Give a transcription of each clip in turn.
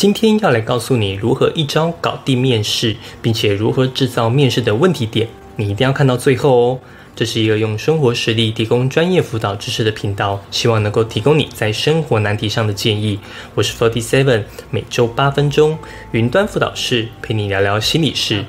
今天要来告诉你如何一招搞定面试，并且如何制造面试的问题点，你一定要看到最后哦。这是一个用生活实例提供专业辅导知识的频道，希望能够提供你在生活难题上的建议。我是 Forty Seven，每周八分钟云端辅导室陪你聊聊心理事。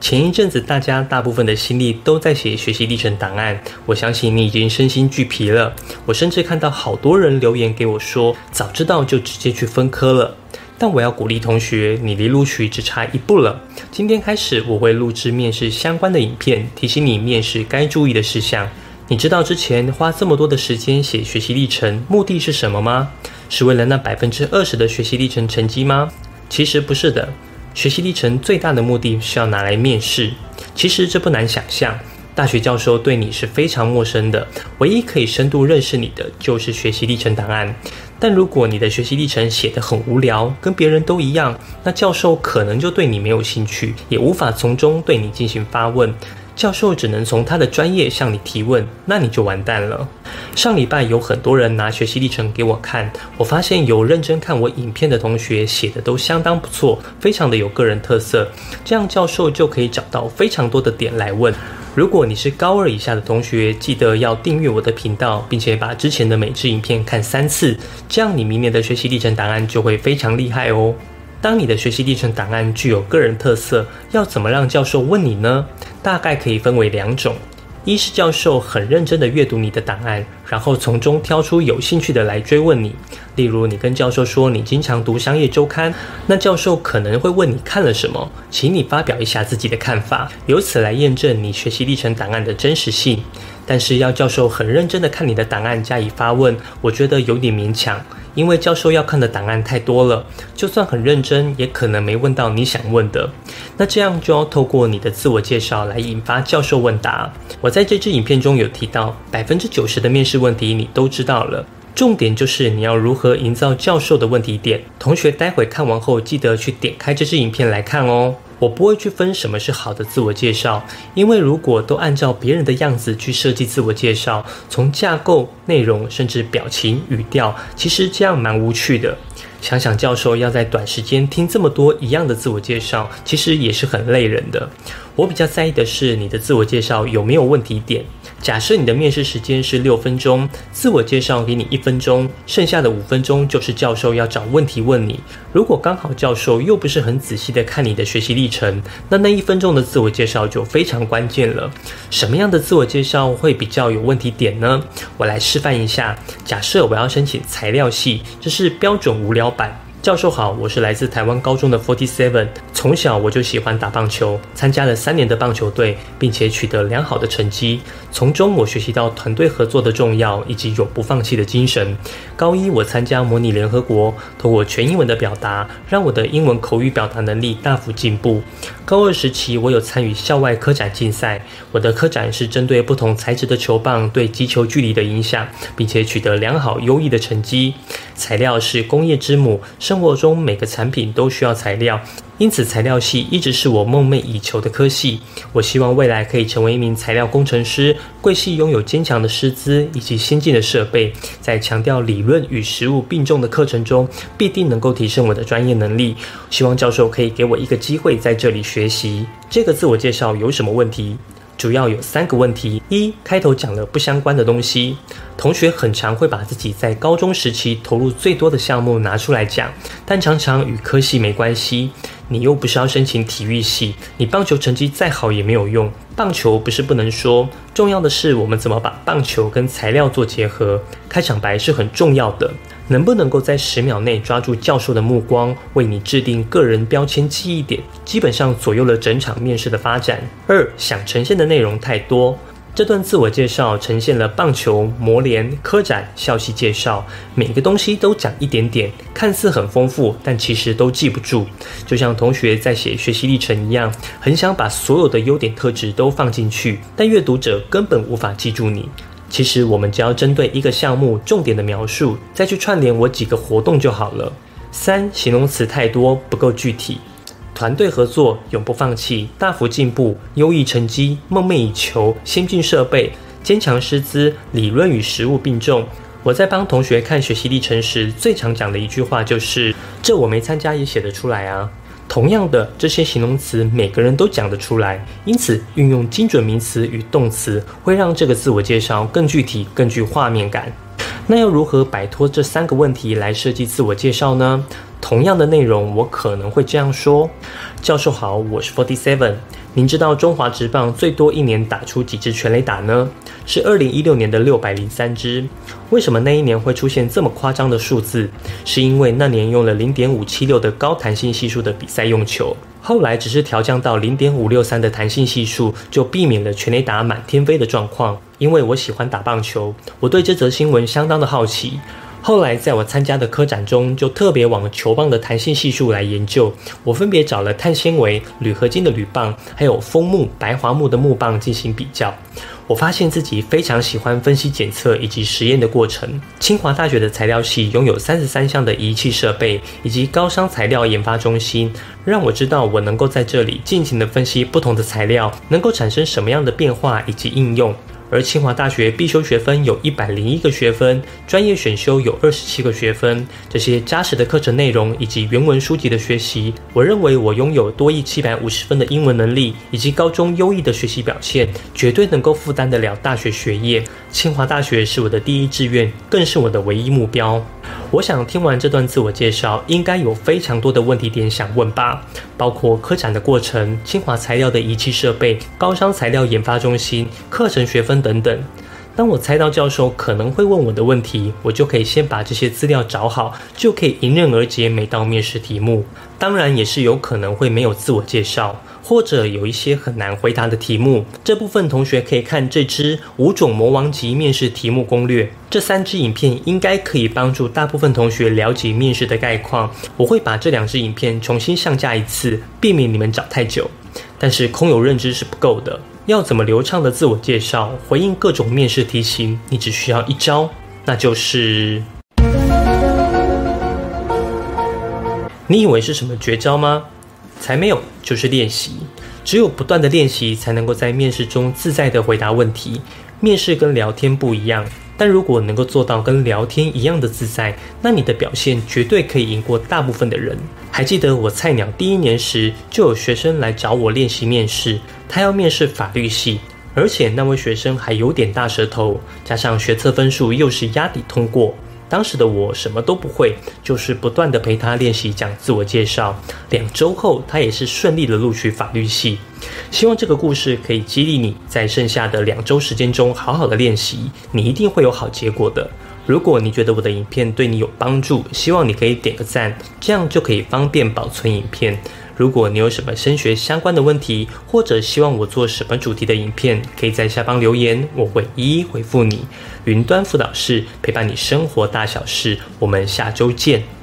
前一阵子，大家大部分的心力都在写学习历程档案，我相信你已经身心俱疲了。我甚至看到好多人留言给我说，早知道就直接去分科了。但我要鼓励同学，你离录取只差一步了。今天开始，我会录制面试相关的影片，提醒你面试该注意的事项。你知道之前花这么多的时间写学习历程，目的是什么吗？是为了那百分之二十的学习历程成绩吗？其实不是的。学习历程最大的目的是要拿来面试。其实这不难想象，大学教授对你是非常陌生的，唯一可以深度认识你的就是学习历程档案。但如果你的学习历程写得很无聊，跟别人都一样，那教授可能就对你没有兴趣，也无法从中对你进行发问。教授只能从他的专业向你提问，那你就完蛋了。上礼拜有很多人拿学习历程给我看，我发现有认真看我影片的同学写的都相当不错，非常的有个人特色。这样教授就可以找到非常多的点来问。如果你是高二以下的同学，记得要订阅我的频道，并且把之前的每支影片看三次，这样你明年的学习历程档案就会非常厉害哦。当你的学习历程档案具有个人特色，要怎么让教授问你呢？大概可以分为两种：一是教授很认真的阅读你的档案，然后从中挑出有兴趣的来追问你。例如，你跟教授说你经常读商业周刊，那教授可能会问你看了什么，请你发表一下自己的看法，由此来验证你学习历程档案的真实性。但是要教授很认真的看你的档案加以发问，我觉得有点勉强。因为教授要看的档案太多了，就算很认真，也可能没问到你想问的。那这样就要透过你的自我介绍来引发教授问答。我在这支影片中有提到，百分之九十的面试问题你都知道了，重点就是你要如何营造教授的问题点。同学待会看完后，记得去点开这支影片来看哦。我不会去分什么是好的自我介绍，因为如果都按照别人的样子去设计自我介绍，从架构、内容甚至表情、语调，其实这样蛮无趣的。想想教授要在短时间听这么多一样的自我介绍，其实也是很累人的。我比较在意的是你的自我介绍有没有问题点。假设你的面试时间是六分钟，自我介绍给你一分钟，剩下的五分钟就是教授要找问题问你。如果刚好教授又不是很仔细的看你的学习历程，那那一分钟的自我介绍就非常关键了。什么样的自我介绍会比较有问题点呢？我来示范一下。假设我要申请材料系，这是标准无聊版。教授好，我是来自台湾高中的 Forty Seven。从小我就喜欢打棒球，参加了三年的棒球队，并且取得良好的成绩。从中我学习到团队合作的重要，以及永不放弃的精神。高一我参加模拟联合国，通过全英文的表达，让我的英文口语表达能力大幅进步。高二时期我有参与校外科展竞赛，我的科展是针对不同材质的球棒对击球距离的影响，并且取得良好优异的成绩。材料是工业之母，生活中每个产品都需要材料。因此，材料系一直是我梦寐以求的科系。我希望未来可以成为一名材料工程师。贵系拥有坚强的师资以及先进的设备，在强调理论与实务并重的课程中，必定能够提升我的专业能力。希望教授可以给我一个机会在这里学习。这个自我介绍有什么问题？主要有三个问题：一、开头讲了不相关的东西，同学很常会把自己在高中时期投入最多的项目拿出来讲，但常常与科系没关系。你又不是要申请体育系，你棒球成绩再好也没有用。棒球不是不能说，重要的是我们怎么把棒球跟材料做结合。开场白是很重要的，能不能够在十秒内抓住教授的目光，为你制定个人标签记忆点，基本上左右了整场面试的发展。二，想呈现的内容太多。这段自我介绍呈现了棒球、模联、科展、校系介绍，每个东西都讲一点点，看似很丰富，但其实都记不住。就像同学在写学习历程一样，很想把所有的优点特质都放进去，但阅读者根本无法记住你。其实我们只要针对一个项目重点的描述，再去串联我几个活动就好了。三，形容词太多，不够具体。团队合作，永不放弃，大幅进步，优异成绩，梦寐以求，先进设备，坚强师资，理论与实务并重。我在帮同学看学习历程时，最常讲的一句话就是：“这我没参加也写得出来啊。”同样的，这些形容词每个人都讲得出来，因此运用精准名词与动词，会让这个自我介绍更具体、更具画面感。那要如何摆脱这三个问题来设计自我介绍呢？同样的内容，我可能会这样说：教授好，我是 Forty Seven。您知道中华职棒最多一年打出几支全垒打呢？是二零一六年的六百零三支。为什么那一年会出现这么夸张的数字？是因为那年用了零点五七六的高弹性系数的比赛用球，后来只是调降到零点五六三的弹性系数，就避免了全垒打满天飞的状况。因为我喜欢打棒球，我对这则新闻相当的好奇。后来，在我参加的科展中，就特别往球棒的弹性系数来研究。我分别找了碳纤维、铝合金的铝棒，还有枫木、白桦木的木棒进行比较。我发现自己非常喜欢分析检测以及实验的过程。清华大学的材料系拥有三十三项的仪器设备，以及高商材料研发中心，让我知道我能够在这里尽情的分析不同的材料能够产生什么样的变化以及应用。而清华大学必修学分有一百零一个学分，专业选修有二十七个学分。这些扎实的课程内容以及原文书籍的学习，我认为我拥有多亿七百五十分的英文能力，以及高中优异的学习表现，绝对能够负担得了大学学业。清华大学是我的第一志愿，更是我的唯一目标。我想听完这段自我介绍，应该有非常多的问题点想问吧，包括科展的过程、清华材料的仪器设备、高商材料研发中心、课程学分等等。当我猜到教授可能会问我的问题，我就可以先把这些资料找好，就可以迎刃而解每道面试题目。当然，也是有可能会没有自我介绍。或者有一些很难回答的题目，这部分同学可以看这支五种魔王级面试题目攻略。这三支影片应该可以帮助大部分同学了解面试的概况。我会把这两支影片重新上架一次，避免你们找太久。但是空有认知是不够的，要怎么流畅的自我介绍，回应各种面试题型，你只需要一招，那就是你以为是什么绝招吗？才没有，就是练习。只有不断的练习，才能够在面试中自在的回答问题。面试跟聊天不一样，但如果能够做到跟聊天一样的自在，那你的表现绝对可以赢过大部分的人。还记得我菜鸟第一年时，就有学生来找我练习面试，他要面试法律系，而且那位学生还有点大舌头，加上学测分数又是压底通过。当时的我什么都不会，就是不断的陪他练习讲自我介绍。两周后，他也是顺利的录取法律系。希望这个故事可以激励你在剩下的两周时间中好好的练习，你一定会有好结果的。如果你觉得我的影片对你有帮助，希望你可以点个赞，这样就可以方便保存影片。如果你有什么升学相关的问题，或者希望我做什么主题的影片，可以在下方留言，我会一一回复你。云端辅导室陪伴你生活大小事，我们下周见。